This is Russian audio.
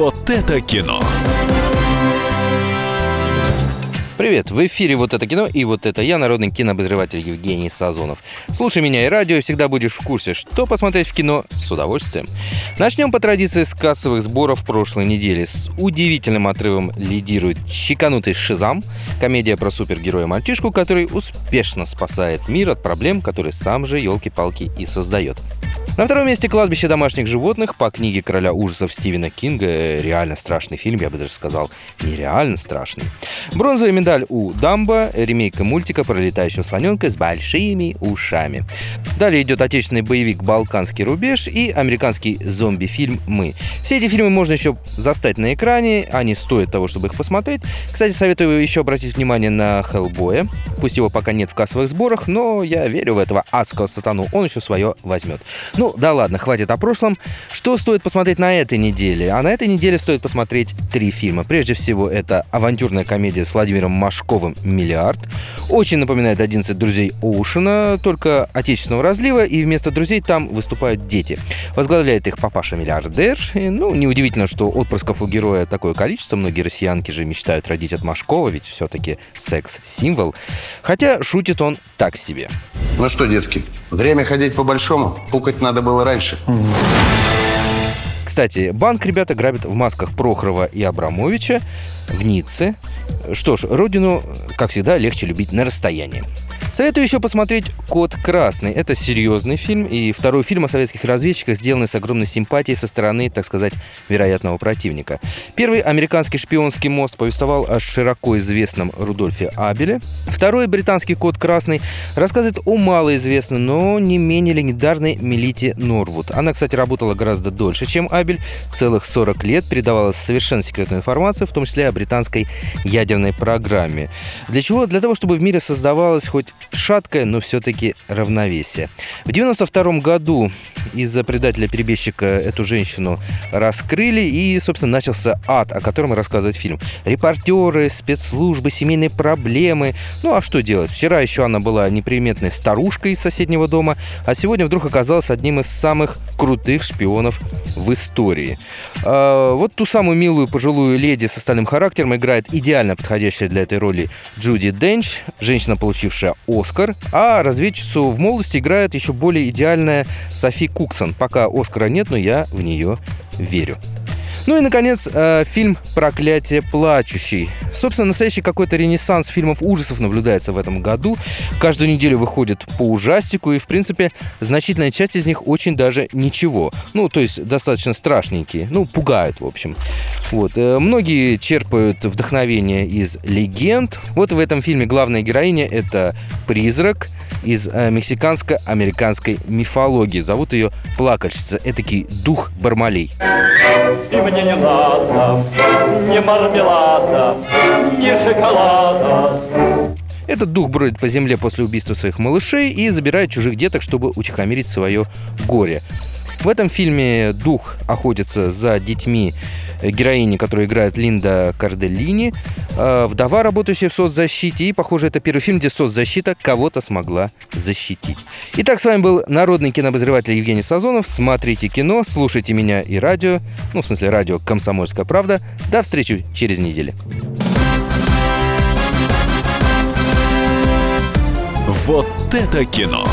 Вот это кино. Привет, в эфире «Вот это кино» и «Вот это я», народный кинообозреватель Евгений Сазонов. Слушай меня и радио, и всегда будешь в курсе, что посмотреть в кино с удовольствием. Начнем по традиции с кассовых сборов прошлой недели. С удивительным отрывом лидирует «Чеканутый Шизам», комедия про супергероя-мальчишку, который успешно спасает мир от проблем, которые сам же, елки-палки, и создает. На втором месте «Кладбище домашних животных» по книге короля ужасов Стивена Кинга. Реально страшный фильм, я бы даже сказал, нереально страшный. Бронзовая медаль у Дамба, ремейка мультика про летающего слоненка с большими ушами. Далее идет отечественный боевик «Балканский рубеж» и американский зомби-фильм «Мы». Все эти фильмы можно еще застать на экране, они стоят того, чтобы их посмотреть. Кстати, советую еще обратить внимание на Хеллбоя. Пусть его пока нет в кассовых сборах, но я верю в этого адского сатану, он еще свое возьмет. Ну, да ладно, хватит о прошлом. Что стоит посмотреть на этой неделе? А на этой неделе стоит посмотреть три фильма. Прежде всего, это авантюрная комедия с Владимиром Машковым «Миллиард». Очень напоминает «11 друзей Оушена», только отечественного разлива, и вместо друзей там выступают дети. Возглавляет их папаша-миллиардер. И, ну, неудивительно, что отпрысков у героя такое количество. Многие россиянки же мечтают родить от Машкова, ведь все-таки секс-символ. Хотя шутит он так себе. Ну что, детки, время ходить по-большому. Пукать надо было раньше. Кстати, банк ребята грабят в масках Прохорова и Абрамовича в Ницце. Что ж, родину, как всегда, легче любить на расстоянии. Советую еще посмотреть «Код красный». Это серьезный фильм и второй фильм о советских разведчиках, сделанный с огромной симпатией со стороны, так сказать, вероятного противника. Первый американский шпионский мост повествовал о широко известном Рудольфе Абеле. Второй британский «Код красный» рассказывает о малоизвестной, но не менее легендарной Мелите Норвуд. Она, кстати, работала гораздо дольше, чем Абель. Целых 40 лет передавала совершенно секретную информацию, в том числе о британской ядерной программе. Для чего? Для того, чтобы в мире создавалась хоть шаткое, но все-таки равновесие. В 92 году из-за предателя-перебежчика эту женщину раскрыли, и, собственно, начался ад, о котором рассказывает фильм. Репортеры, спецслужбы, семейные проблемы. Ну, а что делать? Вчера еще она была неприметной старушкой из соседнего дома, а сегодня вдруг оказалась одним из самых крутых шпионов в истории. А, вот ту самую милую пожилую леди с остальным характером играет идеально подходящая для этой роли Джуди Денч, женщина, получившая Оскар, а разведчицу в молодости играет еще более идеальная Софи Куксон. Пока Оскара нет, но я в нее верю. Ну и, наконец, э, фильм «Проклятие плачущий». Собственно, настоящий какой-то ренессанс фильмов ужасов наблюдается в этом году. Каждую неделю выходит по ужастику, и, в принципе, значительная часть из них очень даже ничего. Ну, то есть достаточно страшненькие. Ну, пугают, в общем. Вот. Э, многие черпают вдохновение из легенд. Вот в этом фильме главная героиня — это призрак — из э, мексиканско-американской мифологии. Зовут ее Плакальщица, этакий дух Бармалей. И мне не надо ни мармелада, ни шоколада. Этот дух бродит по земле после убийства своих малышей и забирает чужих деток, чтобы утихомирить свое горе. В этом фильме дух охотится за детьми героини, которую играет Линда Карделлини, э, вдова, работающая в соцзащите, и, похоже, это первый фильм, где соцзащита кого-то смогла защитить. Итак, с вами был народный кинообозреватель Евгений Сазонов. Смотрите кино, слушайте меня и радио, ну, в смысле, радио «Комсомольская правда». До встречи через неделю. Вот это кино!